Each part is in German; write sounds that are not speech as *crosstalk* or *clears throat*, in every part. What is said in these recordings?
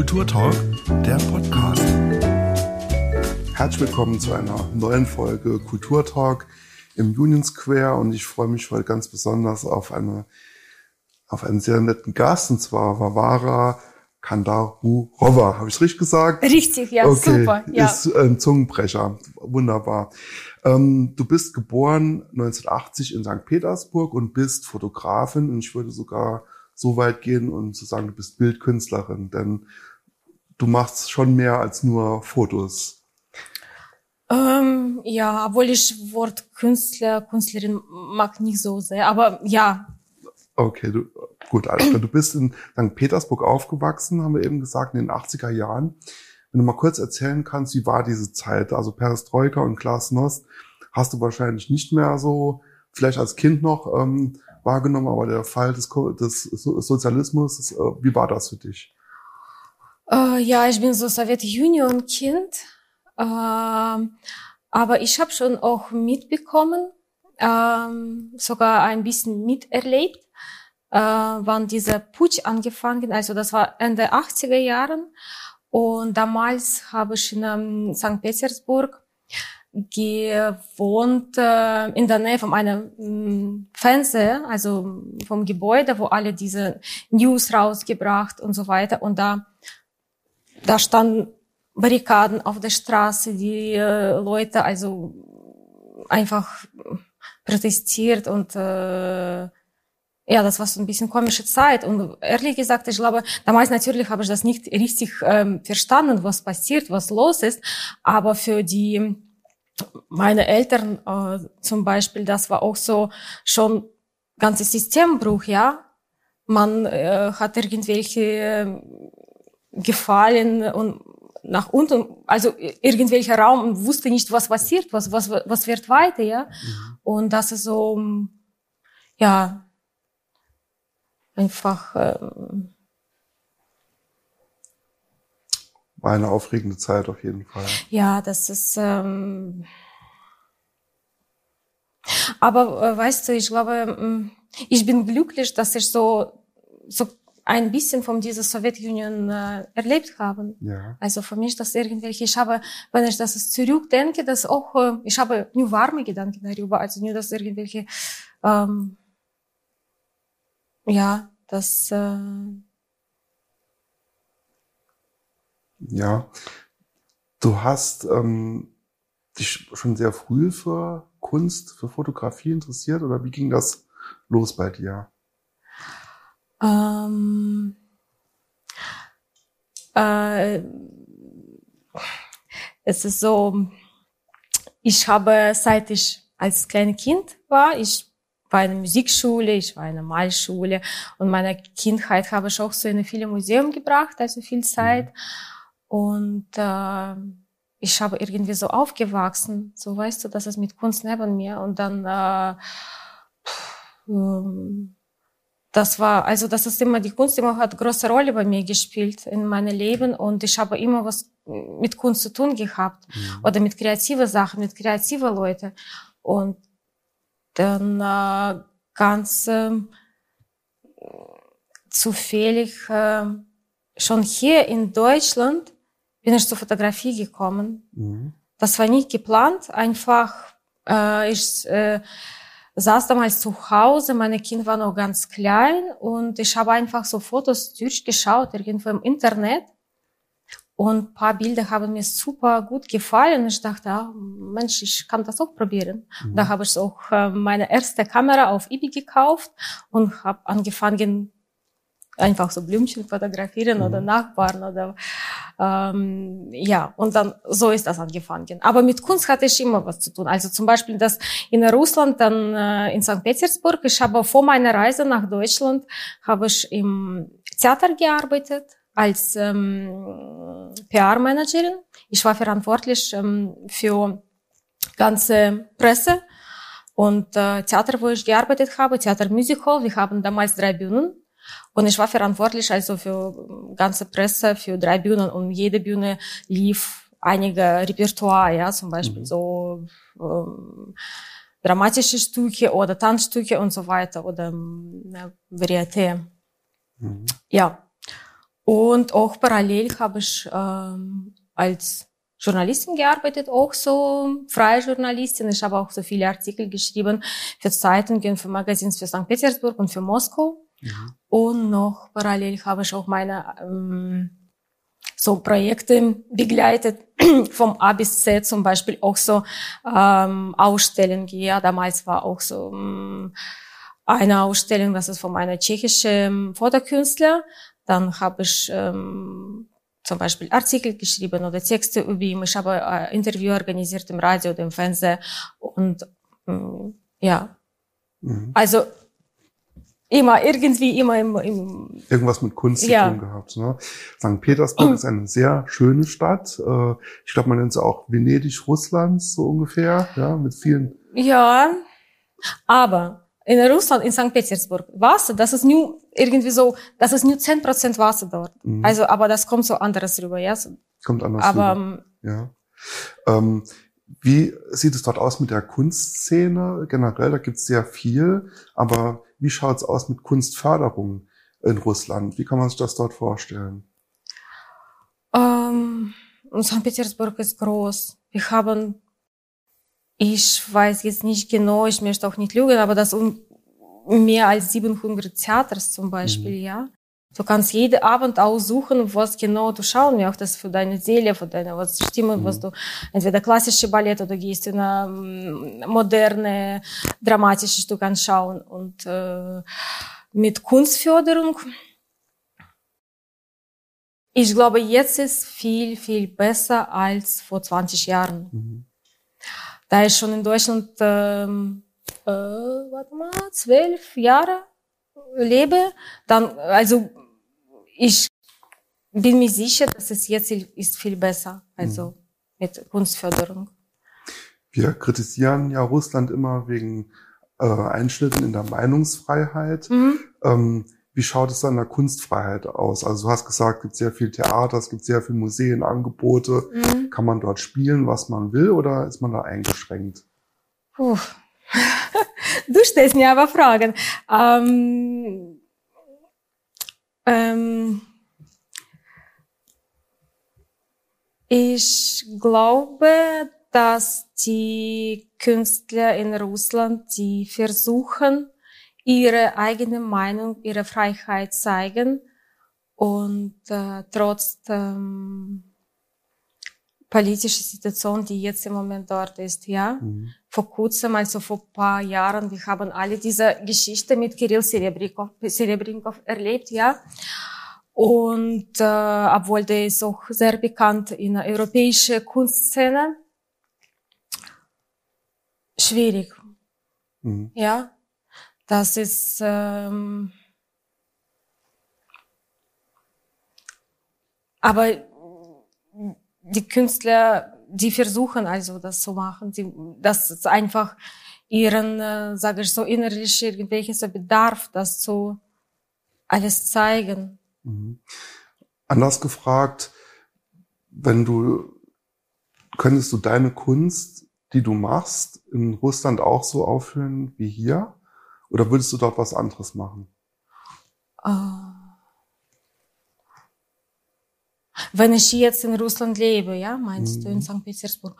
Kulturtalk, der Podcast. Herzlich willkommen zu einer neuen Folge Kulturtalk im Union Square und ich freue mich heute ganz besonders auf eine auf einen sehr netten Gast und zwar Vavara Kandarurova. Habe ich es richtig gesagt? Richtig, ja, okay. super. Ja. Ist ein Zungenbrecher. Wunderbar. Ähm, du bist geboren 1980 in St. Petersburg und bist Fotografin und ich würde sogar so weit gehen und zu sagen, du bist Bildkünstlerin, denn du machst schon mehr als nur Fotos. Ähm, ja, obwohl ich Wort Künstler, Künstlerin mag nicht so sehr, aber ja. Okay, du, gut, also du bist in St. Petersburg aufgewachsen, haben wir eben gesagt, in den 80er Jahren. Wenn du mal kurz erzählen kannst, wie war diese Zeit? Also Perestroika und Glasnost hast du wahrscheinlich nicht mehr so, vielleicht als Kind noch, ähm, wahrgenommen, aber der Fall des, des Sozialismus, äh, wie war das für dich? Äh, ja, ich bin so Sowjetunion-Kind, äh, aber ich habe schon auch mitbekommen, äh, sogar ein bisschen miterlebt, äh, wann dieser Putsch angefangen, also das war Ende 80er Jahren und damals habe ich in ähm, St. Petersburg gewohnt äh, in der Nähe von einem mm, Fenster, also vom Gebäude, wo alle diese News rausgebracht und so weiter. Und da, da standen Barrikaden auf der Straße, die äh, Leute also einfach protestiert und äh, ja, das war so ein bisschen komische Zeit. Und ehrlich gesagt, ich glaube, damals natürlich habe ich das nicht richtig ähm, verstanden, was passiert, was los ist. Aber für die meine Eltern äh, zum Beispiel, das war auch so schon ganzes Systembruch, ja. Man äh, hat irgendwelche Gefallen und nach unten, also irgendwelcher Raum und wusste nicht, was passiert, was, was, was wird weiter, ja. Mhm. Und das ist so, ja, einfach, ähm, war eine aufregende Zeit auf jeden Fall. Ja, das ist. Ähm aber äh, weißt du, ich glaube, ähm, ich bin glücklich, dass ich so so ein bisschen von dieser Sowjetunion äh, erlebt habe. Ja. Also für mich, dass irgendwelche, ich habe, wenn ich das zurückdenke, dass auch, äh, ich habe nur warme Gedanken darüber, also nur, dass irgendwelche, ähm, ja, das äh, Ja, du hast ähm, dich schon sehr früh für Kunst, für Fotografie interessiert oder wie ging das los bei dir? Ähm, äh, es ist so, ich habe, seit ich als kleines Kind war, ich war in einer Musikschule, ich war in einer Malschule und meine Kindheit habe ich auch so in viele Museum gebracht, also viel Zeit. Mhm. Und äh, ich habe irgendwie so aufgewachsen, so weißt du, dass es mit Kunst neben mir und dann äh, ähm, das war, also das ist immer, die Kunst immer hat große Rolle bei mir gespielt in meinem Leben und ich habe immer was mit Kunst zu tun gehabt mhm. oder mit kreativen Sachen, mit kreativen Leuten und dann äh, ganz äh, zufällig äh, schon hier in Deutschland bin ich zur Fotografie gekommen. Mhm. Das war nicht geplant, einfach äh, ich äh, saß damals zu Hause, meine Kinder waren noch ganz klein und ich habe einfach so Fotos durchgeschaut, irgendwo im Internet. Und ein paar Bilder haben mir super gut gefallen. Ich dachte, ah, Mensch, ich kann das auch probieren. Mhm. Da habe ich auch äh, meine erste Kamera auf eBay gekauft und habe angefangen, einfach so Blümchen fotografieren mhm. oder Nachbarn oder ähm, ja, und dann so ist das angefangen. Aber mit Kunst hatte ich immer was zu tun. Also zum Beispiel das in Russland, dann äh, in St. Petersburg. Ich habe vor meiner Reise nach Deutschland habe ich im Theater gearbeitet als ähm, PR-Managerin. Ich war verantwortlich ähm, für ganze Presse und äh, Theater, wo ich gearbeitet habe, Theater Music Hall. Wir haben damals drei Bühnen und ich war verantwortlich also für ganze Presse, für drei Bühnen und jede Bühne lief einige Repertoire, ja, zum Beispiel mhm. so ähm, dramatische Stücke oder Tanzstücke und so weiter oder ähm, Varieté. Mhm. Ja. Und auch parallel habe ich ähm, als Journalistin gearbeitet, auch so freie Journalistin. Ich habe auch so viele Artikel geschrieben für Zeitungen, für Magazins für St. Petersburg und für Moskau. Mhm. Und noch parallel habe ich auch meine ähm, so Projekte begleitet, *clears throat* vom A bis Z zum Beispiel auch so ähm, Ausstellungen. Ja, damals war auch so ähm, eine Ausstellung, das ist von einer tschechischen Fotokünstler. Dann habe ich ähm, zum Beispiel Artikel geschrieben oder Texte über ihn. Ich habe ein Interview organisiert im Radio oder im Fernsehen und ähm, ja, mhm. also immer irgendwie immer im, im irgendwas mit Kunst ja. zu tun gehabt. Ne? St. Petersburg ist eine sehr schöne Stadt. Äh, ich glaube, man nennt sie auch Venedig Russlands so ungefähr, ja, mit vielen. Ja, aber in Russland, in St. Petersburg, Wasser, das ist nur irgendwie so, das ist nur zehn Prozent Wasser dort. Mhm. Also, aber das kommt so anderes rüber, ja. Kommt anders aber, rüber. Ja. Ähm, wie sieht es dort aus mit der Kunstszene generell? Da gibt es sehr viel, aber wie schaut es aus mit Kunstförderung in Russland? Wie kann man sich das dort vorstellen? Ähm, St. Petersburg ist groß. Wir haben, ich weiß jetzt nicht genau, ich möchte auch nicht lügen, aber das um mehr als 700 Theaters zum Beispiel, mhm. ja. Du kannst jeden Abend aussuchen, was genau du schauen möchtest für deine Seele, für deine was Stimme, mhm. was du entweder klassische Ballett oder gehst in eine mm, moderne, dramatische Stück anschauen. Und äh, mit Kunstförderung, ich glaube, jetzt ist viel, viel besser als vor 20 Jahren. Mhm. Da ich schon in Deutschland, ähm, äh, warte mal, zwölf Jahre lebe, dann, also ich bin mir sicher, dass es jetzt ist viel besser, also mhm. mit Kunstförderung. Wir kritisieren ja Russland immer wegen äh, Einschnitten in der Meinungsfreiheit. Mhm. Ähm, wie schaut es an der Kunstfreiheit aus? Also du hast gesagt, es gibt sehr viel Theater, es gibt sehr viele Museenangebote. Mhm. Kann man dort spielen, was man will, oder ist man da eingeschränkt? Puh. *laughs* du stellst mir aber Fragen. Ähm ähm, ich glaube, dass die Künstler in Russland, die versuchen, ihre eigene Meinung, ihre Freiheit zeigen und äh, trotz ähm, politische Situation, die jetzt im Moment dort ist, ja. Mhm. Vor kurzem, also vor paar Jahren, wir haben alle diese Geschichte mit Kirill Serebrynkov, Serebrynkov erlebt, ja. Und äh, obwohl der ist auch sehr bekannt in der europäischen Kunstszene, schwierig, mhm. ja. Das ist ähm, aber die Künstler, die versuchen also das zu machen, die, das ist einfach ihren, äh, sage ich so, innerlich irgendwelches Bedarf, das zu alles zeigen. Mhm. Anders gefragt, wenn du, könntest du deine Kunst, die du machst, in Russland auch so aufführen wie hier? Oder würdest du dort was anderes machen? Oh. Wenn ich jetzt in Russland lebe, ja, meinst mhm. du, in. St. Petersburg?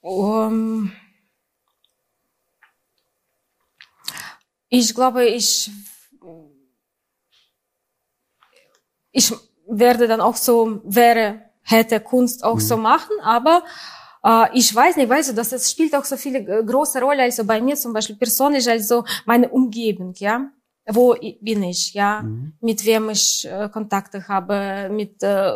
Um, ich glaube, ich, ich werde dann auch so, wäre, hätte Kunst auch mhm. so machen, aber äh, ich weiß nicht, weißt du, dass es spielt auch so viele äh, große Rolle, also bei mir zum Beispiel persönlich, also meine Umgebung, ja wo bin ich, ja, mhm. mit wem ich äh, Kontakte habe, mit äh,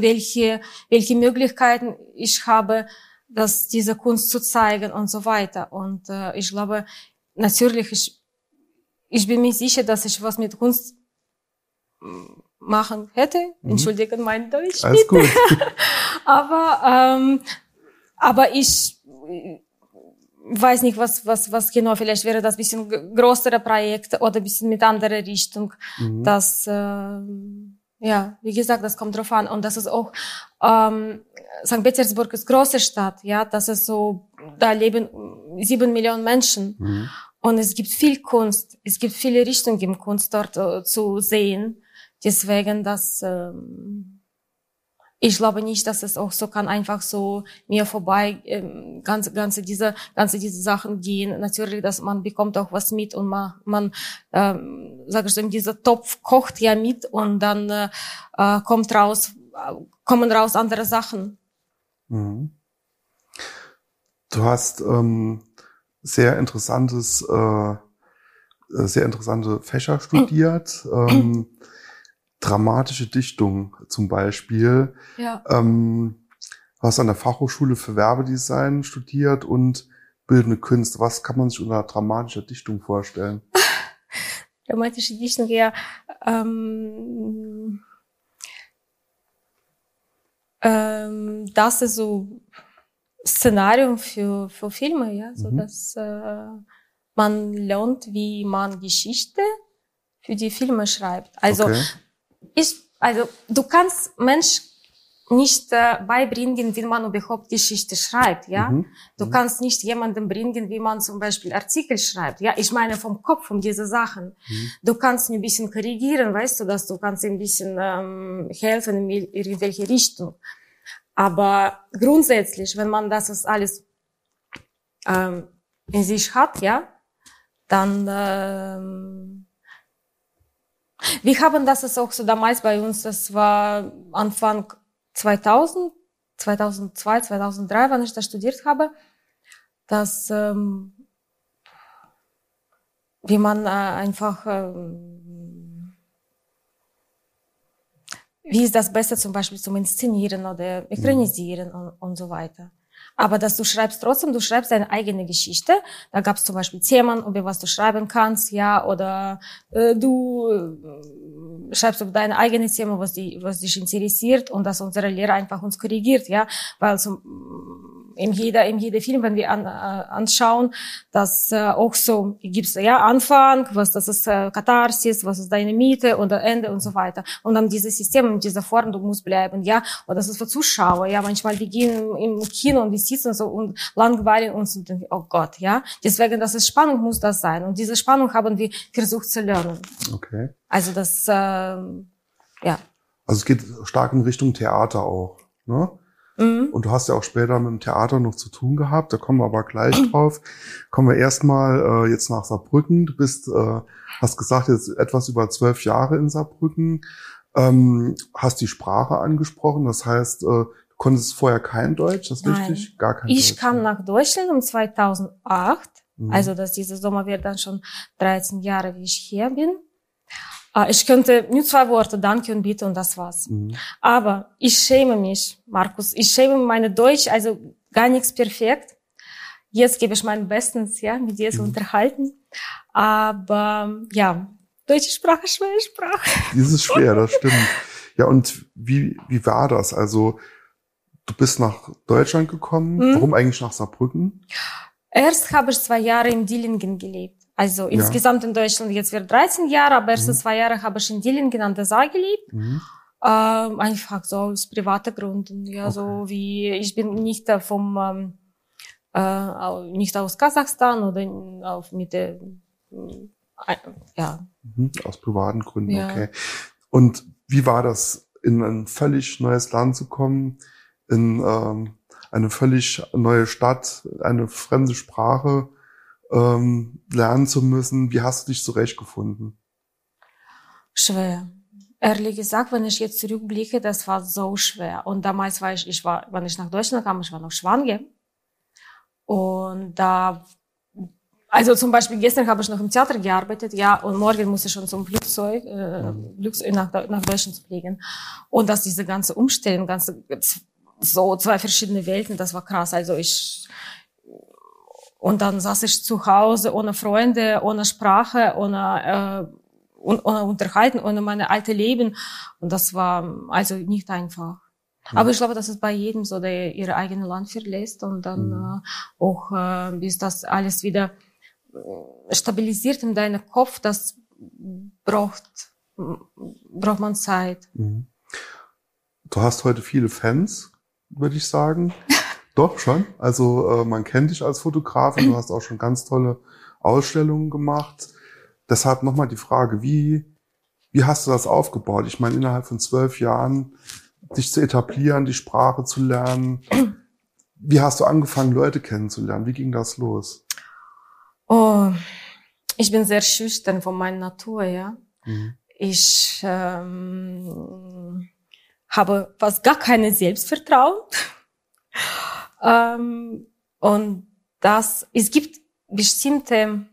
welche welche Möglichkeiten ich habe, dass diese Kunst zu zeigen und so weiter. Und äh, ich glaube, natürlich ich ich bin mir sicher, dass ich was mit Kunst machen hätte. Mhm. Entschuldigen mein Deutsch. Alles gut. *laughs* aber ähm, aber ich weiß nicht, was, was, was genau, vielleicht wäre das bisschen größere Projekt oder ein bisschen mit anderer Richtung. Mhm. Das, äh, ja, wie gesagt, das kommt drauf an. Und das ist auch, ähm, St. Petersburg ist große Stadt, ja, das ist so, da leben sieben Millionen Menschen. Mhm. Und es gibt viel Kunst, es gibt viele Richtungen im Kunst dort äh, zu sehen. Deswegen, dass ähm, ich glaube nicht, dass es auch so kann einfach so mir vorbei ähm, ganze ganze diese ganze diese Sachen gehen. Natürlich, dass man bekommt auch was mit und man man ähm, sag ich so, dieser Topf kocht ja mit und dann äh, äh kommt raus kommen raus andere Sachen. Mhm. Du hast ähm, sehr interessantes äh, sehr interessante Fächer studiert. *clears throat* ähm, dramatische Dichtung zum Beispiel. Ja. Ähm, hast an der Fachhochschule für Werbedesign studiert und bildende Künste. Was kann man sich unter dramatischer Dichtung vorstellen? *laughs* Dramatische Dichtung, ja. Ähm, ähm, das ist so Szenario für, für Filme, ja, so mhm. dass äh, man lernt, wie man Geschichte für die Filme schreibt. Also okay ich, also du kannst Mensch nicht äh, beibringen, wie man überhaupt Geschichte schreibt, ja. Mhm. Du mhm. kannst nicht jemandem bringen, wie man zum Beispiel Artikel schreibt, ja. Ich meine vom Kopf, um diese Sachen. Mhm. Du kannst ein bisschen korrigieren, weißt du, dass du kannst ein bisschen ähm, helfen in irgendwelche Richtung. Aber grundsätzlich, wenn man das alles ähm, in sich hat, ja, dann ähm, wir haben das ist auch so damals bei uns, das war Anfang 2000, 2002, 2003, wann ich da studiert habe, dass ähm, wie man äh, einfach ähm, wie ist das Beste zum Beispiel zum Inszenieren oder Ekranisieren mhm. und, und so weiter. Aber dass du schreibst trotzdem, du schreibst deine eigene Geschichte. Da gab es zum Beispiel Themen, über was du schreiben kannst, ja, oder äh, du äh, schreibst über deine eigene Thema, was, die, was dich interessiert und dass unsere Lehrer einfach uns korrigiert, ja, weil zum in jeder, in jeder Film, wenn wir an, äh, anschauen, dass äh, auch so gibt's ja Anfang, was das ist äh, Katharsis, was ist deine Miete oder Ende und so weiter. Und dann dieses System in dieser Form, du musst bleiben, ja. Und das ist für Zuschauer, ja. Manchmal wir gehen im Kino und wir sitzen so und langweilen uns und denken, oh Gott, ja. Deswegen, das ist Spannung, muss das sein. Und diese Spannung haben wir versucht zu lernen. Okay. Also das, äh, ja. Also es geht stark in Richtung Theater auch, ne? Mhm. Und du hast ja auch später mit dem Theater noch zu tun gehabt, da kommen wir aber gleich *clears throat* drauf. Kommen wir erstmal äh, jetzt nach Saarbrücken. Du bist, äh, hast gesagt, jetzt etwas über zwölf Jahre in Saarbrücken. Ähm, hast die Sprache angesprochen, das heißt, äh, du konntest vorher kein Deutsch, das ist Nein. richtig? Gar kein ich Deutsch. Ich kam nach Deutschland um 2008, mhm. also dass dieser Sommer wird dann schon 13 Jahre, wie ich hier bin. Ich könnte nur zwei Worte, danke und bitte und das war's. Mhm. Aber ich schäme mich, Markus. Ich schäme meine Deutsch, also gar nichts perfekt. Jetzt gebe ich mein Bestes, ja, mit dir zu mhm. unterhalten. Aber ja, deutsche Sprache, schwere Sprache. Das ist schwer, das *laughs* stimmt. Ja, und wie, wie war das? Also, du bist nach Deutschland gekommen. Mhm. Warum eigentlich nach Saarbrücken? Erst habe ich zwei Jahre in Dillingen gelebt. Also ja. insgesamt in Deutschland jetzt wird 13 Jahre, aber erste mhm. zwei Jahre habe ich in Dillingen an der Saar gelebt. Mhm. Ähm, einfach so aus privaten Gründen. Ja, okay. so wie ich bin nicht vom ähm, äh, nicht aus Kasachstan oder auf mit der äh, ja. Mhm, aus privaten Gründen, ja. okay. Und wie war das, in ein völlig neues Land zu kommen, in ähm, eine völlig neue Stadt, eine fremde Sprache? Ähm, lernen zu müssen. Wie hast du dich zurechtgefunden? Schwer. Ehrlich gesagt, wenn ich jetzt zurückblicke, das war so schwer. Und damals war ich, ich war, wenn ich nach Deutschland kam, ich war noch schwanger. Und da, also zum Beispiel gestern habe ich noch im Theater gearbeitet, ja, und morgen muss ich schon zum Flugzeug, äh, Flugzeug nach, nach Deutschland fliegen. Und dass diese ganze Umstellung, ganze, so zwei verschiedene Welten, das war krass. Also ich, und dann saß ich zu Hause ohne Freunde, ohne Sprache, ohne, äh, ohne Unterhalten, ohne meine alte Leben. Und das war also nicht einfach. Mhm. Aber ich glaube, das ist bei jedem so, der ihre eigene Land verlässt und dann mhm. äh, auch, äh, bis das alles wieder äh, stabilisiert in deinem Kopf, das braucht, braucht man Zeit. Mhm. Du hast heute viele Fans, würde ich sagen. *laughs* Doch, schon. Also äh, man kennt dich als Fotografin, du hast auch schon ganz tolle Ausstellungen gemacht. Deshalb nochmal die Frage, wie, Wie hast du das aufgebaut? Ich meine, innerhalb von zwölf Jahren dich zu etablieren, die Sprache zu lernen. Wie hast du angefangen, Leute kennenzulernen? Wie ging das los? Oh, ich bin sehr schüchtern von meiner Natur, ja. Mhm. Ich ähm, habe fast gar keine Selbstvertrauen. Ähm, und das, es gibt bestimmte,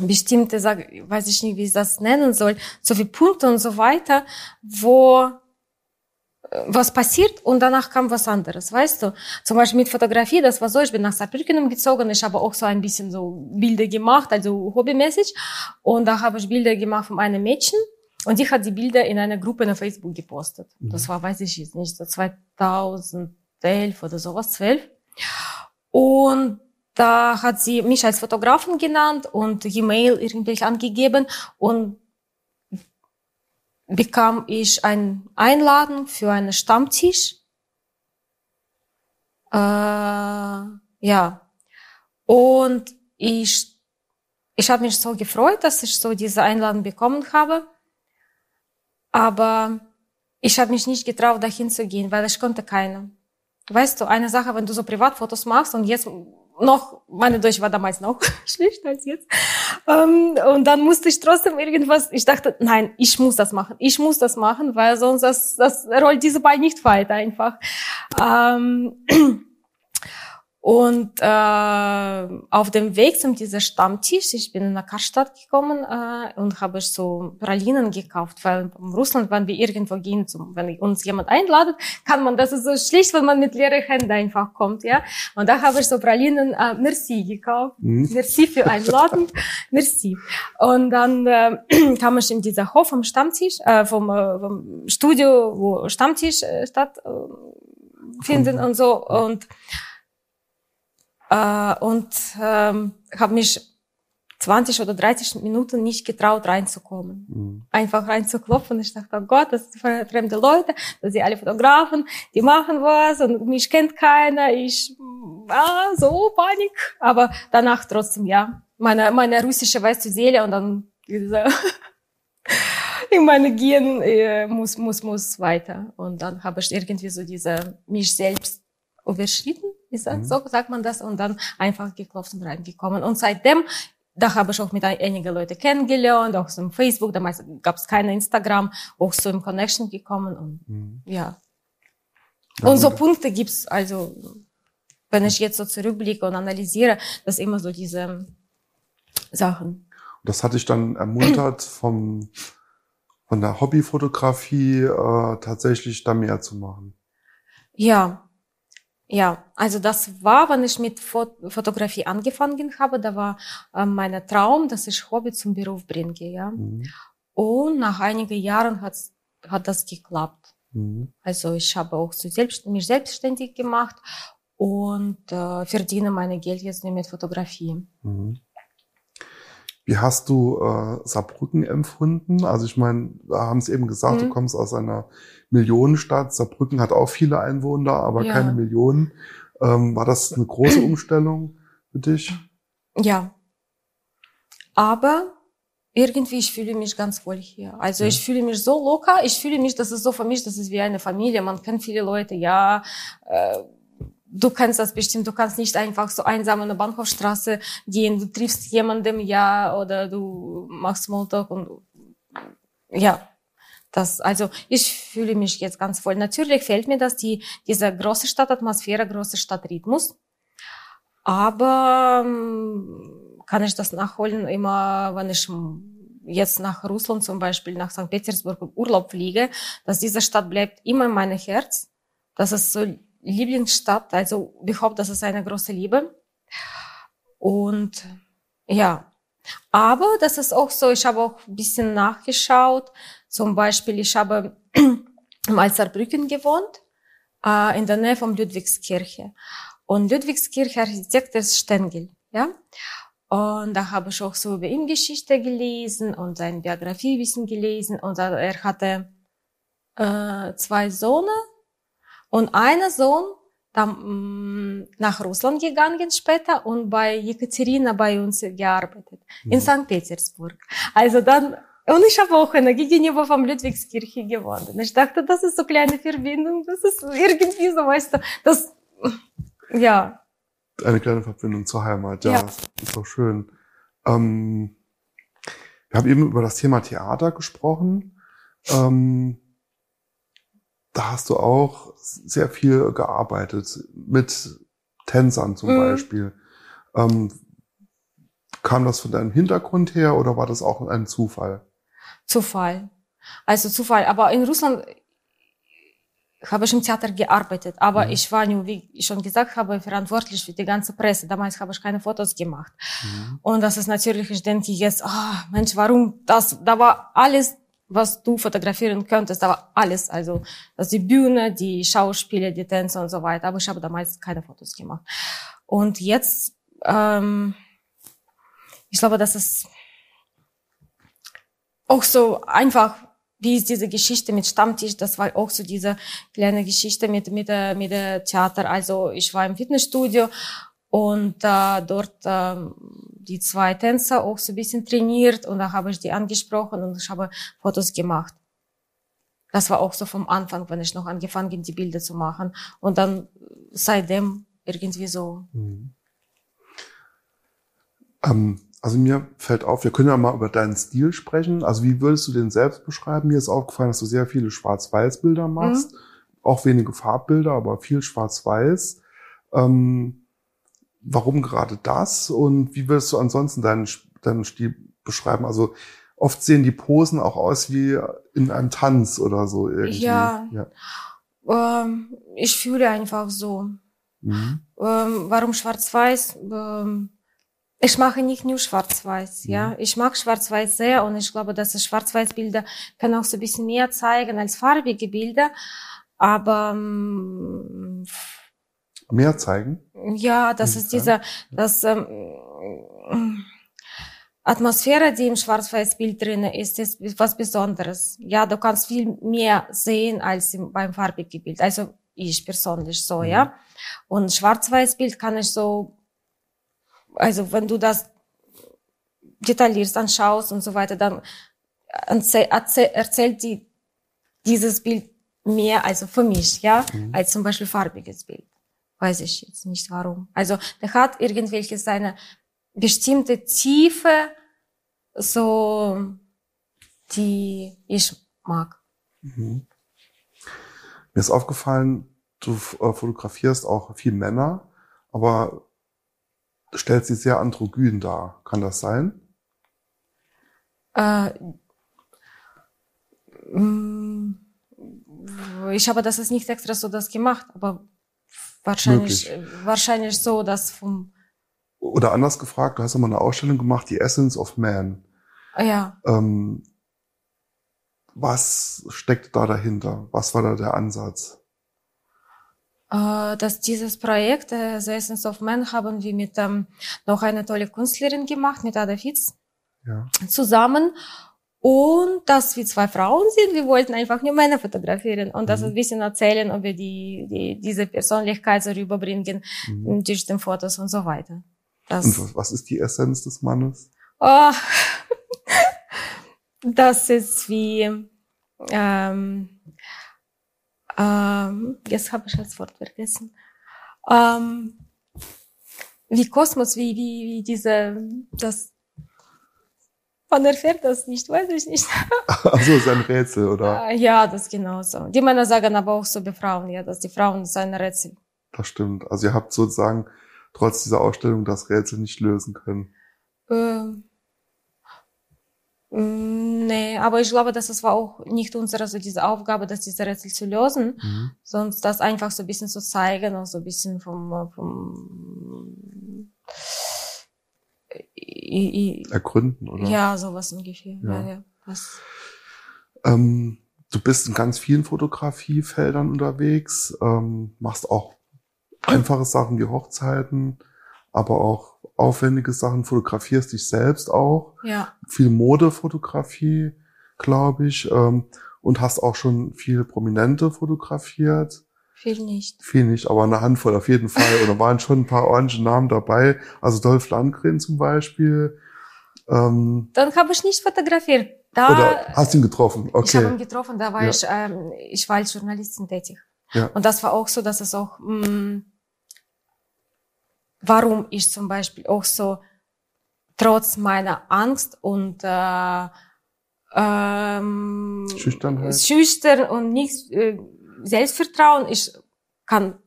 bestimmte, sag, weiß ich nicht, wie ich das nennen soll, so wie Punkte und so weiter, wo was passiert und danach kam was anderes, weißt du? Zum Beispiel mit Fotografie, das war so, ich bin nach Saarbrücken umgezogen, ich habe auch so ein bisschen so Bilder gemacht, also hobbymäßig und da habe ich Bilder gemacht von einem Mädchen und die hat die Bilder in einer Gruppe auf Facebook gepostet. Mhm. Das war, weiß ich jetzt nicht, so 2011 oder sowas, 12. Und da hat sie mich als Fotografen genannt und E-Mail irgendwie angegeben und bekam ich eine Einladung für einen Stammtisch. Äh, ja. Und ich, ich habe mich so gefreut, dass ich so diese Einladung bekommen habe. Aber ich habe mich nicht getraut, dahin zu gehen, weil ich konnte keine. Weißt du, eine Sache, wenn du so Privatfotos machst und jetzt noch, meine Deutsch war damals noch *laughs* schlechter als jetzt. Ähm, und dann musste ich trotzdem irgendwas, ich dachte, nein, ich muss das machen, ich muss das machen, weil sonst das, das rollt diese Ball nicht weiter einfach. Ähm, *clears throat* und äh, auf dem Weg zum dieser Stammtisch, ich bin in der Karstadt gekommen äh, und habe so Pralinen gekauft, weil in Russland, wenn wir irgendwo gehen, zum, wenn uns jemand einladet, kann man, das ist so schlicht, wenn man mit leeren Händen einfach kommt, ja. Und da habe ich so Pralinen äh, Merci gekauft. Mhm. Merci für Einladung, *laughs* Merci. Und dann äh, *clears throat* kam ich in dieser Hof vom Stammtisch, äh, vom, äh, vom Studio, wo Stammtisch äh, stattfinden äh, und so und äh, und ähm, habe mich 20 oder 30 Minuten nicht getraut, reinzukommen. Mhm. Einfach reinzuklopfen. Ich dachte, oh Gott, das sind fremde Leute, das sind alle Fotografen, die machen was und mich kennt keiner. Ich, ah, so Panik. Aber danach trotzdem, ja, meine, meine russische weiße Seele und dann diese *laughs* in meine Gehen äh, muss, muss, muss weiter. Und dann habe ich irgendwie so diese, mich selbst überschritten ist das, mhm. so sagt man das, und dann einfach geklopft und reingekommen. Und seitdem, da habe ich auch mit einigen Leuten kennengelernt, auch so im Facebook, damals gab es keine Instagram, auch so im Connection gekommen und mhm. ja. Und so Punkte gibt's also, wenn ich jetzt so zurückblicke und analysiere, das immer so diese Sachen. Das hatte ich dann ermuntert *clears throat* vom, von der Hobbyfotografie äh, tatsächlich da mehr zu machen. Ja, ja, also das war, wenn ich mit Fotografie angefangen habe, da war äh, mein Traum, dass ich Hobby zum Beruf bringe, ja. Mhm. Und nach einigen Jahren hat, hat das geklappt. Mhm. Also ich habe auch so selbst, mich selbstständig gemacht und äh, verdiene meine Geld jetzt nur mit Fotografie. Mhm. Wie hast du äh, Saarbrücken empfunden? Also ich meine, da haben es eben gesagt, du mhm. kommst aus einer Millionenstadt. Saarbrücken hat auch viele Einwohner, aber ja. keine Millionen. Ähm, war das eine große *clears throat* Umstellung für dich? Ja. Aber irgendwie, ich fühle mich ganz wohl hier. Also ja. ich fühle mich so locker. Ich fühle mich, das ist so für mich, das ist wie eine Familie. Man kennt viele Leute, ja. Äh, du kennst das bestimmt, du kannst nicht einfach so einsam an der Bahnhofstraße gehen, du triffst jemandem, ja, oder du machst Smalltalk und ja, das, also ich fühle mich jetzt ganz voll. Natürlich fällt mir das, die, diese große Stadtatmosphäre, große Stadtrhythmus. Aber ähm, kann ich das nachholen immer, wenn ich jetzt nach Russland zum Beispiel, nach St. Petersburg im Urlaub fliege, dass diese Stadt bleibt immer in meinem Herz. Das ist so Lieblingsstadt, also überhaupt, das ist eine große Liebe. Und ja, aber das ist auch so, ich habe auch ein bisschen nachgeschaut, zum Beispiel, ich habe *clears throat* im Alzerbrücken gewohnt, äh, in der Nähe von Ludwigskirche. Und Ludwigskirche Architekt ist Stengel, ja. Und da habe ich auch so über ihn Geschichte gelesen und seine Biografie ein bisschen gelesen. Und er hatte äh, zwei Söhne und einer Sohn dann mm, nach Russland gegangen später und bei Jekaterina bei uns gearbeitet, mhm. in St. Petersburg. Also dann Und ich habe auch eine gegenüber vom Ludwigskirche gewohnt. Und ich dachte, das ist so kleine Verbindung, das ist irgendwie so, weißt du, das, ja. Eine kleine Verbindung zur Heimat, ja, ja. ist doch schön. Ähm, wir haben eben über das Thema Theater gesprochen. Ähm, da hast du auch sehr viel gearbeitet mit Tänzern zum mhm. Beispiel. Ähm, kam das von deinem Hintergrund her oder war das auch ein Zufall? Zufall. Also Zufall. Aber in Russland habe ich im Theater gearbeitet, aber mhm. ich war nur, wie ich schon gesagt habe, verantwortlich für die ganze Presse. Damals habe ich keine Fotos gemacht. Mhm. Und das ist natürlich, ich denke jetzt, oh, Mensch, warum das, da war alles, was du fotografieren könntest, da war alles. Also, das die Bühne, die Schauspieler, die Tänzer und so weiter. Aber ich habe damals keine Fotos gemacht. Und jetzt, ähm, ich glaube, das ist auch so einfach wie ist diese Geschichte mit Stammtisch, das war auch so diese kleine Geschichte mit, mit, der, mit der Theater. Also ich war im Fitnessstudio und äh, dort äh, die zwei Tänzer auch so ein bisschen trainiert und da habe ich die angesprochen und ich habe Fotos gemacht. Das war auch so vom Anfang, wenn ich noch angefangen die Bilder zu machen und dann seitdem irgendwie so. Mhm. Ähm, also mir fällt auf, wir können ja mal über deinen Stil sprechen. Also wie würdest du den selbst beschreiben? Mir ist aufgefallen, dass du sehr viele Schwarz-Weiß-Bilder machst. Mhm. Auch wenige Farbbilder, aber viel Schwarz-Weiß. Ähm, warum gerade das? Und wie würdest du ansonsten deinen, deinen Stil beschreiben? Also oft sehen die Posen auch aus wie in einem Tanz oder so irgendwie. Ja. ja. Ähm, ich fühle einfach so. Mhm. Ähm, warum Schwarz-Weiß? Ähm, ich mache nicht nur Schwarz-Weiß, ja. Mhm. Ich mag Schwarz-Weiß sehr und ich glaube, dass Schwarz-Weiß-Bilder können auch so ein bisschen mehr zeigen als farbige Bilder. Aber ähm, mehr zeigen? Ja, das ist dieser, das ähm, Atmosphäre, die im Schwarz-Weiß-Bild drin ist, ist was Besonderes. Ja, du kannst viel mehr sehen als im, beim farbigen Bild. Also ich persönlich so, mhm. ja. Und Schwarz-Weiß-Bild kann ich so also wenn du das detailliert anschaust und so weiter, dann erzählt die dieses Bild mehr, also für mich, ja, mhm. als zum Beispiel farbiges Bild. Weiß ich jetzt nicht warum. Also der hat irgendwelche seine bestimmte Tiefe, so die ich mag. Mhm. Mir ist aufgefallen, du äh, fotografierst auch viel Männer, aber stellt sie sehr androgyn dar. Kann das sein? Äh, mm, ich habe das ist nicht extra so das gemacht, aber wahrscheinlich, Möglich. wahrscheinlich so, dass vom oder anders gefragt, du hast ja mal eine Ausstellung gemacht, die Essence of Man. Ja. Ähm, was steckt da dahinter? Was war da der Ansatz? Äh, dass dieses Projekt, äh, The Essence of Man, haben wir mit ähm, noch einer tolle Künstlerin gemacht, mit Ada Fitz, ja. zusammen. Und dass wir zwei Frauen sind, wir wollten einfach nur Männer fotografieren und mhm. das ein bisschen erzählen über die, die diese Persönlichkeit so rüberbringen mhm. durch den Fotos und so weiter. Das, und was ist die Essenz des Mannes? Oh, *laughs* das ist wie ähm, ähm, jetzt habe ich das Wort vergessen, ähm, wie Kosmos, wie, wie, wie diese, das, man erfährt das nicht, weiß ich nicht. Also ist ein Rätsel, oder? Ja, das genau so. Die Männer sagen aber auch so bei Frauen, ja, dass die Frauen ist ein Rätsel. Das stimmt. Also ihr habt sozusagen trotz dieser Ausstellung das Rätsel nicht lösen können. Ähm, nee, aber ich glaube, dass es war auch nicht unsere so diese Aufgabe, dass diese Rätsel zu lösen, mhm. sonst das einfach so ein bisschen zu zeigen und so ein bisschen vom, vom Ergründen, oder? Ja, sowas ungefähr. Ja. Ja, ja. Was? Ähm, du bist in ganz vielen Fotografiefeldern unterwegs, ähm, machst auch einfache Sachen wie Hochzeiten, aber auch aufwendige Sachen, fotografierst dich selbst auch. Ja. Viel Modefotografie, glaube ich. Ähm, und hast auch schon viele Prominente fotografiert. Viel nicht. Viel nicht, aber eine Handvoll auf jeden Fall. Oder waren schon ein paar ordentliche Namen dabei. Also Dolph Landgren zum Beispiel. Ähm, Dann habe ich nicht fotografiert. Da, Oder hast du ihn getroffen? Okay. Ich habe ihn getroffen, da war ja. ich, ähm, ich war als Journalistin tätig. Ja. Und das war auch so, dass es auch, mh, mm, warum ich zum Beispiel auch so trotz meiner Angst und äh, ähm, Schüchternheit. schüchtern und nicht äh, Selbstvertrauen, ich kann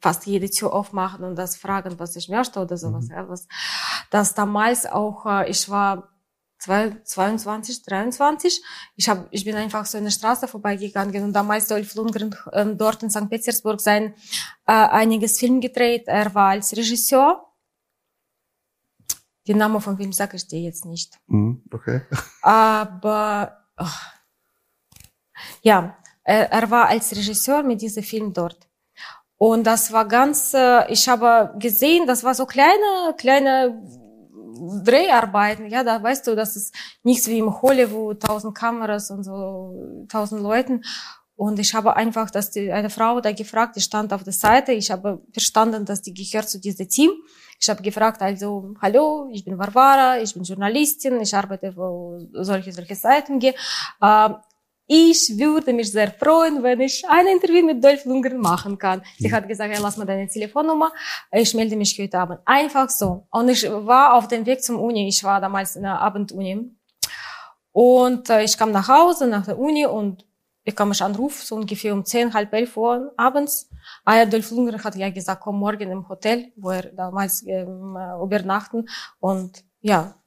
fast jede Tür aufmachen und das fragen, was ich möchte oder sowas. Mhm. Ja, was, das damals auch, äh, ich war 22, 23. Ich, hab, ich bin einfach so in der Straße vorbeigegangen und damals Dolph Lundgren äh, dort in St. Petersburg sein äh, einiges Film gedreht. Er war als Regisseur. Den Namen vom Film sage ich dir jetzt nicht. Mhm, okay. *laughs* Aber oh, ja, er, er war als Regisseur mit diesem Film dort. Und das war ganz, äh, ich habe gesehen, das war so kleine, kleine Dreharbeiten, ja, da weißt du, das ist nichts wie im Hollywood, tausend Kameras und so, tausend Leuten. Und ich habe einfach, dass die, eine Frau da gefragt, die stand auf der Seite, ich habe verstanden, dass die gehört zu diesem Team. Ich habe gefragt, also, hallo, ich bin Varvara, ich bin Journalistin, ich arbeite wo solche, solche Seiten gehe. Ich würde mich sehr freuen, wenn ich ein Interview mit Dolph Lundgren machen kann. Sie mhm. hat gesagt, ja, lass mal deine Telefonnummer. Ich melde mich heute Abend. Einfach so. Und ich war auf dem Weg zum Uni. Ich war damals in der Abenduni. Und äh, ich kam nach Hause, nach der Uni und ich kam mich anrufen, so ungefähr um zehn, halb elf Uhr abends. Ah ja, Dolph Lundgren hat ja gesagt, komm morgen im Hotel, wo er damals ähm, übernachten. Und ja,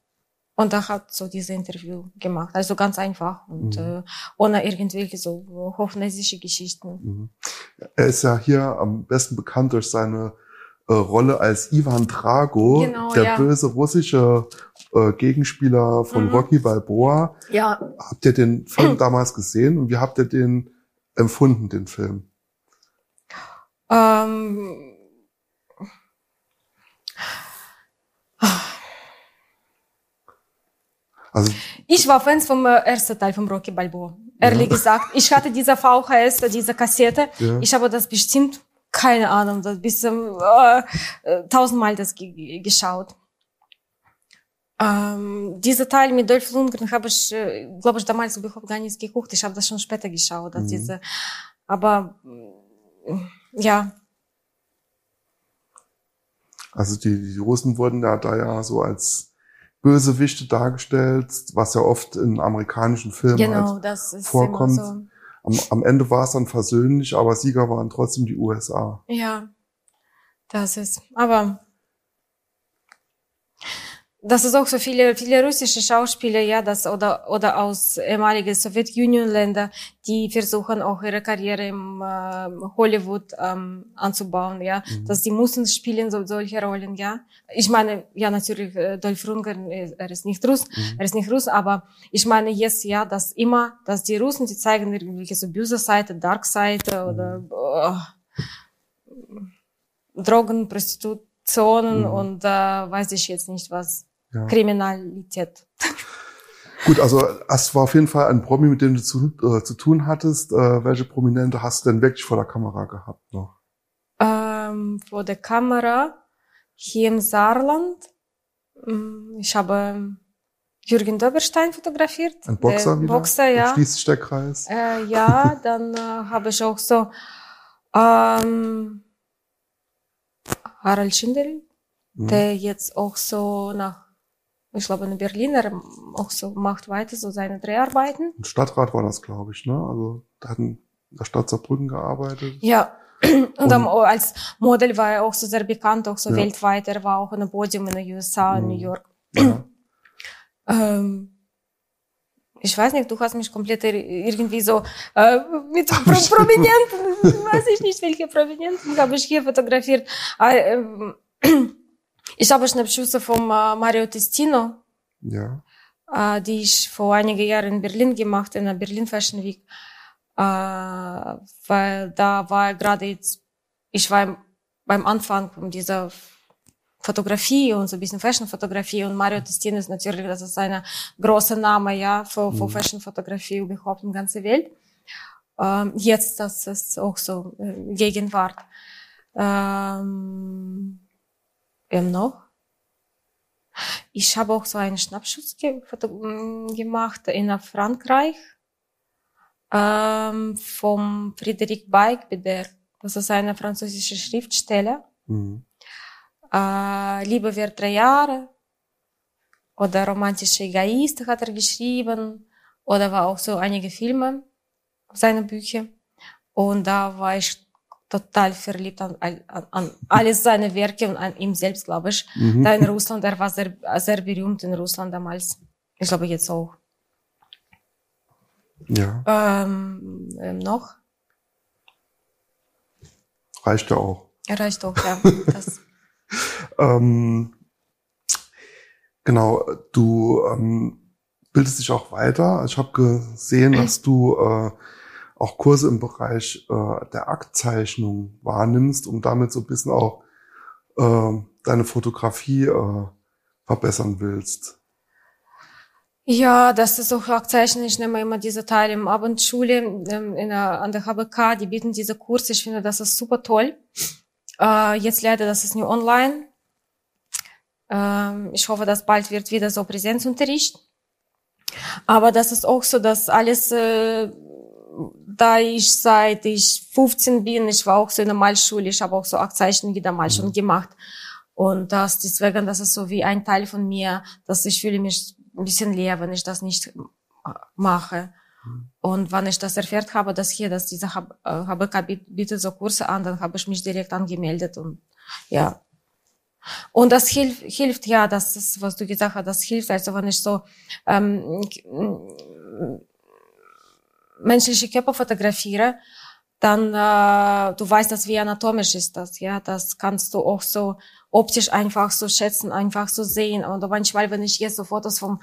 und da hat so diese Interview gemacht. Also ganz einfach und mhm. äh, ohne irgendwelche so hochnäsische Geschichten. Mhm. Er ist ja hier am besten bekannt durch seine äh, Rolle als Ivan Drago, genau, der ja. böse russische äh, Gegenspieler von mhm. Rocky Balboa. Ja. Habt ihr den Film *clears throat* damals gesehen und wie habt ihr den empfunden, den Film? Ähm also ich war Fan vom äh, ersten Teil vom Rocky Balboa. Ehrlich ja. gesagt, ich hatte diese VHS, diese Kassette. Ja. Ich habe das bestimmt, keine Ahnung, das bis ähm, äh, tausendmal das geschaut. Ähm, dieser Teil mit Dolph Lundgren habe ich, äh, glaube ich, damals überhaupt gar nicht geguckt. Ich habe das schon später geschaut. Mhm. Diese, aber ja. Also die, die Russen wurden ja da ja so als Bösewichte dargestellt, was ja oft in amerikanischen Filmen genau, halt das ist vorkommt. So. Am, am Ende war es dann versöhnlich, aber Sieger waren trotzdem die USA. Ja, das ist. Aber das ist auch so viele, viele russische Schauspieler, ja, das, oder, oder aus ehemaligen Sowjetunion-Länder, die versuchen auch ihre Karriere im äh, Hollywood ähm, anzubauen, ja, mhm. dass die müssen spielen so, solche Rollen, ja. Ich meine, ja, natürlich, äh, Dolph Lundgren, er ist nicht Russ, mhm. er ist nicht Russ, aber ich meine jetzt, ja, dass immer, dass die Russen, die zeigen irgendwelche so böse Seite, Dark Seite oder mhm. oh, Drogen, Prostitutionen mhm. und äh, weiß ich jetzt nicht was ja. Kriminalität. Gut, also es war auf jeden Fall ein Promi, mit dem du zu, äh, zu tun hattest. Äh, welche Prominente hast du denn wirklich vor der Kamera gehabt noch? Ähm, vor der Kamera hier im Saarland. Mm, ich habe Jürgen Doberstein fotografiert. Ein Boxer wieder? Boxer, ja. Schließt der Kreis. Äh, ja, *laughs* dann äh, habe ich auch so ähm, Harald Schindel, mhm. der jetzt auch so nach ich glaube, in Berlin, er auch so macht weiter so seine Dreharbeiten. Ein Stadtrat war das, glaube ich, ne? Also da hat in der Stadt Saarbrücken gearbeitet. Ja. Und, *clears throat* und dann, als Model war er auch so sehr bekannt, auch so ja. weltweit. Er war auch in einem Podium in den USA, in New mhm. York. Ja. *clears throat* ähm, ich weiß nicht, du hast mich komplett irgendwie so äh, mit Pro Prominenten, *laughs* weiß ich nicht, welche Prominenten habe ich hier fotografiert. Äh, äh, *clears throat* ich habe Schnappschüsse vom äh, Mario Testino, ja. äh, die ich vor einigen Jahren in Berlin gemacht, in der Berlin Fashion Week. Äh, weil da war gerade jetzt, ich war beim Anfang von dieser Fotografie und so ein bisschen Fashion-Fotografie und Mario Testino ist natürlich, das ist ein großer Name, ja, für, für mhm. Fashion-Fotografie überhaupt in der ganzen Welt. Ähm, jetzt, das ist auch so Gegenwart. Ähm, Wem noch? Ich habe auch so einen Schnappschuss ge gemacht in Frankreich ähm, vom Friedrich Beigbeder. Das ist eine französische Schriftsteller. Mhm. Äh, Liebe wird drei Jahre oder Romantische Egoist hat er geschrieben oder war auch so einige Filme, seine Bücher. Und da war ich total verliebt an, an, an alles seine Werke und an ihm selbst, glaube ich. Mhm. Da in Russland, er war sehr, sehr berühmt in Russland damals. Ich glaube jetzt auch. Ja. Ähm, ähm, noch? Reicht ja auch. Reicht auch, ja. *laughs* ähm, genau, du ähm, bildest dich auch weiter. Ich habe gesehen, dass du äh, auch Kurse im Bereich äh, der Aktzeichnung wahrnimmst, um damit so ein bisschen auch äh, deine Fotografie äh, verbessern willst. Ja, das ist auch Aktzeichnen. Ich nehme immer diese Teile im Abendschule ähm, in der, an der HBK. Die bieten diese Kurse. Ich finde, das ist super toll. Äh, jetzt leider, das ist nur online. Ähm, ich hoffe, dass bald wird wieder so Präsenzunterricht. Aber das ist auch so, dass alles äh, da ich seit ich 15 bin, ich war auch so in der Malschule, ich habe auch so Aktzeichen wieder mal schon mhm. gemacht. Und das, deswegen, das ist so wie ein Teil von mir, dass ich fühle mich ein bisschen leer, wenn ich das nicht mache. Mhm. Und wenn ich das erfährt habe, dass hier, dass diese HBK äh, bietet so Kurse an, dann habe ich mich direkt angemeldet und ja. Und das hilft, hilft ja, das ist, was du gesagt hast, das hilft. Also wenn ich so ähm, menschliche Körper fotografiere, dann äh, du weißt, dass wie anatomisch ist das, ja, das kannst du auch so optisch einfach so schätzen, einfach so sehen. Und manchmal, wenn ich jetzt so Fotos vom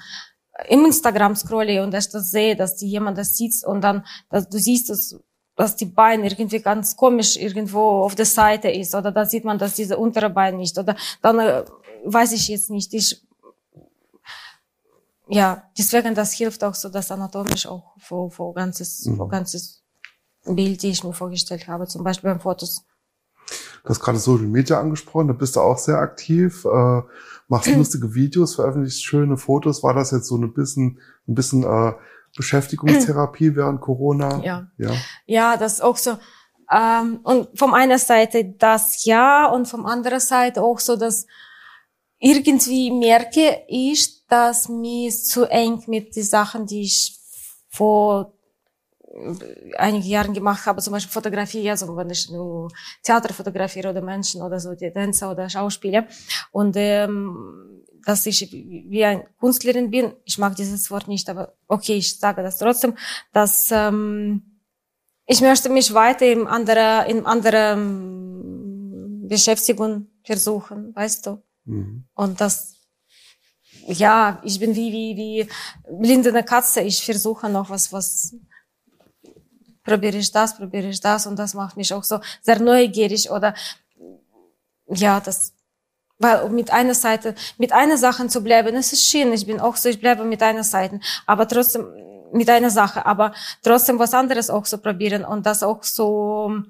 im Instagram scrolle und ich das sehe, dass die jemand das sieht und dann, dass du siehst, dass, dass die Beine irgendwie ganz komisch irgendwo auf der Seite ist oder da sieht man, dass diese untere Bein nicht oder dann äh, weiß ich jetzt nicht. Ich ja, deswegen das hilft auch so, das anatomisch auch für, für ganzes, mhm. für ganzes Bild, die ich mir vorgestellt habe, zum Beispiel beim Fotos. Du hast gerade Social Media angesprochen, da bist du auch sehr aktiv, äh, machst *clears throat* lustige Videos, veröffentlichst schöne Fotos. War das jetzt so ein bisschen, ein bisschen äh, Beschäftigungstherapie *clears throat* während Corona? Ja. Ja, ja das auch so. Ähm, und vom einer Seite das ja und vom anderen Seite auch so, dass irgendwie merke ich, dass mir zu eng mit den Sachen, die ich vor einigen Jahren gemacht habe, zum Beispiel Fotografie, also wenn ich nur Theater fotografiere oder Menschen oder so, die Tänzer oder Schauspieler. Und ähm, dass ich wie eine Künstlerin bin, ich mag dieses Wort nicht, aber okay, ich sage das trotzdem, dass ähm, ich möchte mich weiter in andere, in andere Beschäftigung versuchen, weißt du. Mhm. Und das ja, ich bin wie, wie, wie blinde Katze. Ich versuche noch was, was, probiere ich das, probiere ich das und das macht mich auch so sehr neugierig oder, ja, das, weil mit einer Seite, mit einer Sache zu bleiben, das ist schön. Ich bin auch so, ich bleibe mit einer Seite, aber trotzdem mit einer Sache, aber trotzdem was anderes auch so probieren und das auch so,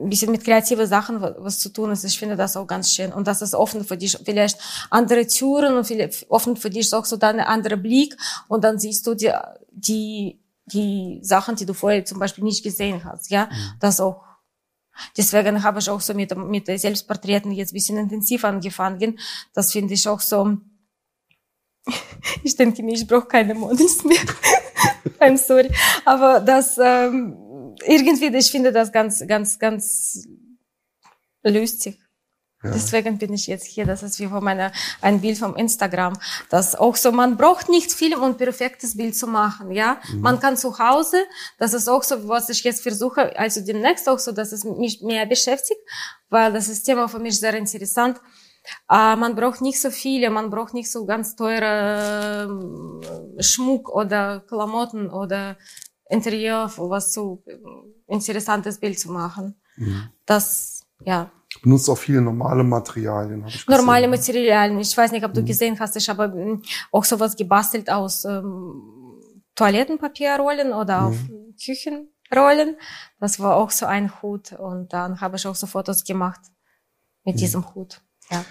ein bisschen mit kreativen Sachen was zu tun ist. Ich finde das auch ganz schön. Und das ist offen für dich vielleicht andere Türen und vielleicht offen für dich auch so dann ein anderer Blick. Und dann siehst du die, die, die Sachen, die du vorher zum Beispiel nicht gesehen hast. Ja, mhm. das auch. Deswegen habe ich auch so mit, mit Selbstporträten jetzt ein bisschen intensiv angefangen. Das finde ich auch so, *laughs* ich denke mir, ich brauche keine Models mehr. *laughs* I'm sorry. Aber das, ähm, irgendwie, ich finde das ganz, ganz, ganz lustig. Ja. Deswegen bin ich jetzt hier. Das ist wie von meiner, ein Bild vom Instagram. Das auch so, man braucht nicht viel, um ein perfektes Bild zu machen, ja. Mhm. Man kann zu Hause, das ist auch so, was ich jetzt versuche, also demnächst auch so, dass es mich mehr beschäftigt, weil das ist Thema für mich sehr interessant. Uh, man braucht nicht so viele, man braucht nicht so ganz teure äh, Schmuck oder Klamotten oder Interieur, was so interessantes Bild zu machen. Mhm. Das, ja. Benutzt auch viele normale Materialien. Hab ich gesehen. normale Materialien. Ich weiß nicht, ob du mhm. gesehen hast, ich habe ähm, auch sowas gebastelt aus ähm, Toilettenpapierrollen oder mhm. auf Küchenrollen. Das war auch so ein Hut und dann habe ich auch so Fotos gemacht mit mhm. diesem Hut. Ja.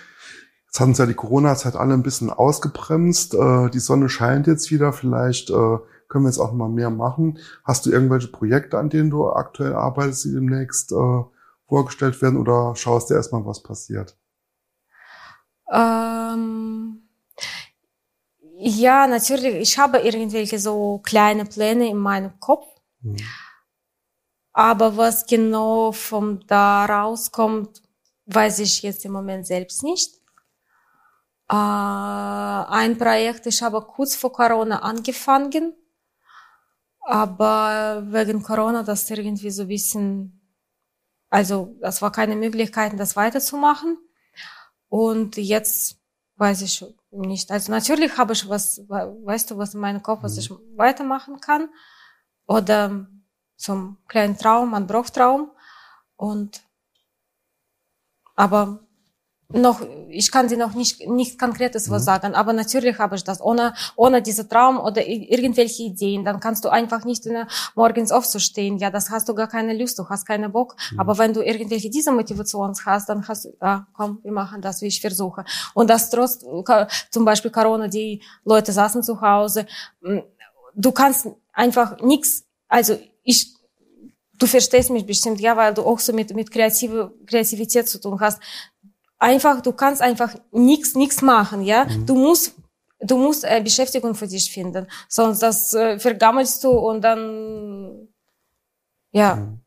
Jetzt hat uns ja die Corona-Zeit alle ein bisschen ausgebremst. Äh, die Sonne scheint jetzt wieder. Vielleicht äh, können wir jetzt auch mal mehr machen. Hast du irgendwelche Projekte, an denen du aktuell arbeitest, die demnächst äh, vorgestellt werden oder schaust du erstmal, was passiert? Ähm, ja, natürlich. Ich habe irgendwelche so kleine Pläne in meinem Kopf. Hm. Aber was genau von da rauskommt, weiß ich jetzt im Moment selbst nicht. Äh, ein Projekt, ich habe kurz vor Corona angefangen, aber wegen Corona das irgendwie so ein bisschen, also das war keine Möglichkeit, das weiterzumachen. Und jetzt weiß ich nicht. Also natürlich habe ich was, weißt du, was in meinem Kopf, was ich weitermachen kann. Oder zum kleinen Traum, ein Bruchtraum. Und aber noch, ich kann dir noch nicht, nicht konkretes was mhm. sagen, aber natürlich habe ich das. Ohne, ohne diese Traum oder irgendwelche Ideen, dann kannst du einfach nicht in, morgens aufzustehen. Ja, das hast du gar keine Lust, du hast keinen Bock. Mhm. Aber wenn du irgendwelche diese Motivation hast, dann hast du, ja, komm, wir machen das, wie ich versuche. Und das trotz, zum Beispiel Corona, die Leute saßen zu Hause. Du kannst einfach nichts, also ich, du verstehst mich bestimmt, ja, weil du auch so mit, mit kreative, Kreativität zu tun hast einfach, du kannst einfach nichts, nichts machen, ja. Mhm. Du musst, du musst äh, Beschäftigung für dich finden, sonst das äh, vergammelst du und dann, ja. Mhm.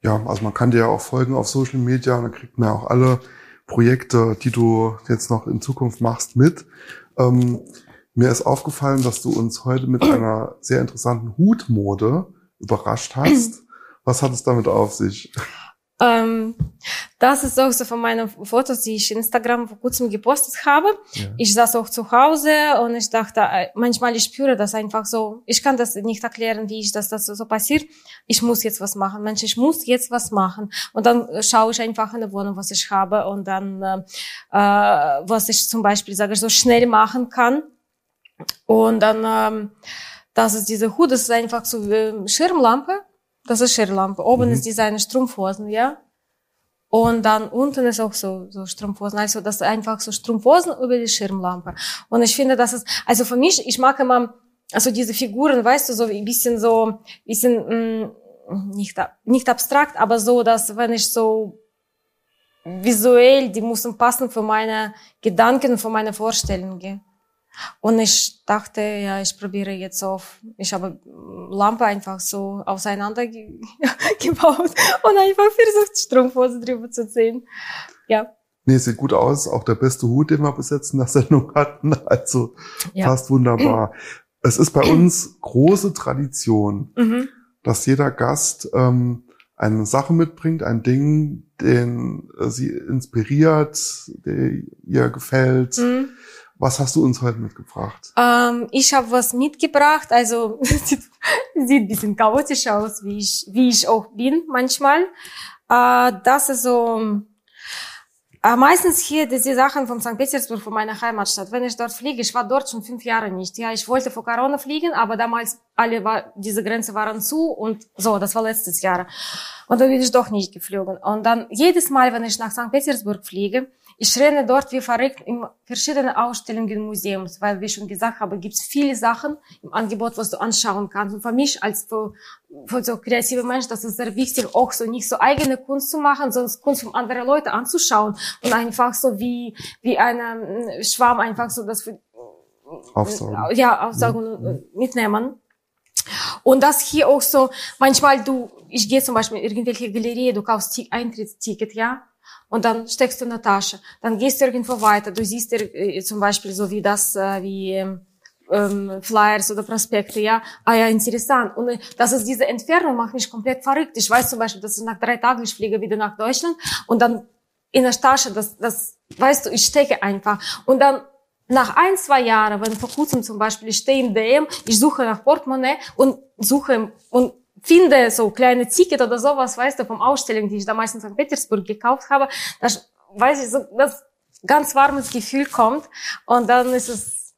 Ja, also man kann dir ja auch folgen auf Social Media und dann kriegt man ja auch alle Projekte, die du jetzt noch in Zukunft machst, mit. Ähm, mir ist aufgefallen, dass du uns heute mit *clears throat* einer sehr interessanten Hutmode überrascht hast. *clears throat* Was hat es damit auf sich? Ähm, das ist auch so von meinen Fotos, die ich Instagram vor kurzem gepostet habe. Ja. Ich saß auch zu Hause und ich dachte, äh, manchmal ich spüre das einfach so. Ich kann das nicht erklären, wie ich das, das so passiert. Ich muss jetzt was machen. Mensch, ich muss jetzt was machen. Und dann schaue ich einfach in der Wohnung, was ich habe und dann, äh, äh was ich zum Beispiel, sage ich, so schnell machen kann. Und dann, ähm, das ist diese Hut, das ist einfach so äh, Schirmlampe das ist Schirrlampe. Oben mhm. ist diese Strumpfhosen, ja. Und dann unten ist auch so, so Strumpfhosen. Also das ist einfach so Strumpfhosen über die Schirmlampe. Und ich finde, das ist, also für mich, ich mag immer, also diese Figuren, weißt du, so ein bisschen so, bisschen, mh, mm, nicht, nicht abstrakt, aber so, dass wenn ich so visuell, die müssen passen für meine Gedanken, für meine Vorstellungen. Und ich dachte, ja, ich probiere jetzt auf, ich habe Lampe einfach so auseinander ge *laughs* gebaut und einfach versucht, Strumpfhose drüber zu ziehen. Ja. Nee, sieht gut aus. Auch der beste Hut, den wir bis jetzt in der Sendung hatten. *laughs* Also ja. fast wunderbar. Es ist bei uns große Tradition, mhm. dass jeder Gast ähm, eine Sache mitbringt, ein Ding, den äh, sie inspiriert, der ihr gefällt. Mhm was hast du uns heute mitgebracht? Ähm, ich habe was mitgebracht. Also *laughs* sieht, sieht ein bisschen chaotisch aus, wie ich, wie ich auch bin manchmal. Äh, das ist so äh, meistens hier diese Sachen von St. Petersburg, von meiner Heimatstadt. Wenn ich dort fliege, ich war dort schon fünf Jahre nicht. Ja, ich wollte vor Corona fliegen, aber damals alle war, diese Grenze waren zu und so, das war letztes Jahr. Und dann bin ich doch nicht geflogen. Und dann jedes Mal, wenn ich nach St. Petersburg fliege, ich renne dort wie verrückt in verschiedene Ausstellungen Museums, weil, wie schon gesagt habe, gibt es viele Sachen im Angebot, was du anschauen kannst. Und für mich als für, für so kreative Mensch, das ist sehr wichtig, auch so nicht so eigene Kunst zu machen, sondern Kunst von anderen Leuten anzuschauen und einfach so wie, wie ein Schwarm einfach so das für, aufsaugen. Ja, aufsaugen ja. und äh, mitnehmen. Und das hier auch so, manchmal du, ich gehe zum Beispiel in irgendwelche Galerie, du kaufst Eintrittsticket, ja, und dann steckst du in der Tasche. Dann gehst du irgendwo weiter. Du siehst äh, zum Beispiel so wie das, äh, wie ähm, Flyers oder Prospekte, ja. Ah ja, interessant. Und äh, das ist diese Entfernung macht mich komplett verrückt. Ich weiß zum Beispiel, dass ich nach drei Tagen, ich fliege wieder nach Deutschland und dann in der Tasche, das, das, weißt du, ich stecke einfach. Und dann nach ein, zwei Jahren, wenn vor kurzem zum Beispiel, ich stehe in DM, ich suche nach Portemonnaie und suche und finde so kleine Ticket oder sowas, weißt du, vom Ausstellung, die ich damals in St. Petersburg gekauft habe, das, weiß ich, so, das ganz warmes Gefühl kommt und dann ist es,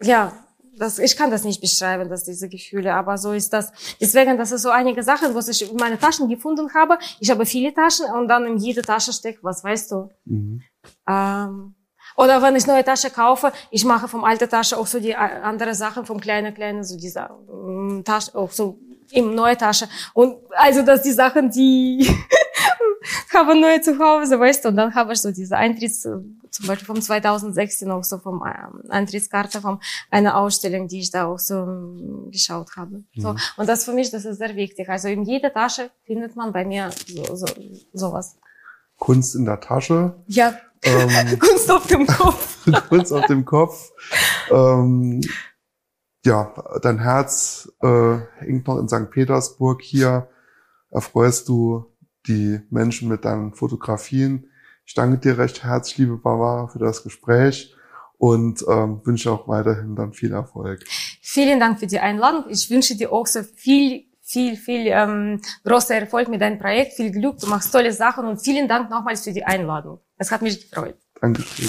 ja, das, ich kann das nicht beschreiben, dass diese Gefühle, aber so ist das. Deswegen, das ist so einige Sachen, was ich in meine Taschen gefunden habe. Ich habe viele Taschen und dann in jede Tasche steckt was, weißt du. Mhm. Ähm, oder wenn ich neue Tasche kaufe, ich mache vom alten Tasche auch so die äh, andere Sachen, vom kleinen, kleinen, so diese ähm, Tasche, auch so im neue Tasche. Und also, dass die Sachen, die *laughs* haben neue zu Hause, weißt du, und dann habe ich so diese Eintritts, zum Beispiel vom 2016 auch so vom ähm, Eintrittskarte von einer Ausstellung, die ich da auch so ähm, geschaut habe. Mhm. So. Und das für mich, das ist sehr wichtig. Also in jeder Tasche findet man bei mir so, so, sowas. Kunst in der Tasche. Ja. Ähm, *laughs* Kunst auf dem Kopf. *laughs* Kunst auf dem Kopf. Ähm, ja, dein Herz äh, hängt noch in St. Petersburg. Hier erfreust du die Menschen mit deinen Fotografien. Ich danke dir recht herzlich, liebe Barbara, für das Gespräch und ähm, wünsche auch weiterhin dann viel Erfolg. Vielen Dank für die Einladung. Ich wünsche dir auch so viel, viel, viel ähm, großer Erfolg mit deinem Projekt, viel Glück. Du machst tolle Sachen und vielen Dank nochmals für die Einladung. Es hat mich gefreut. Dankeschön.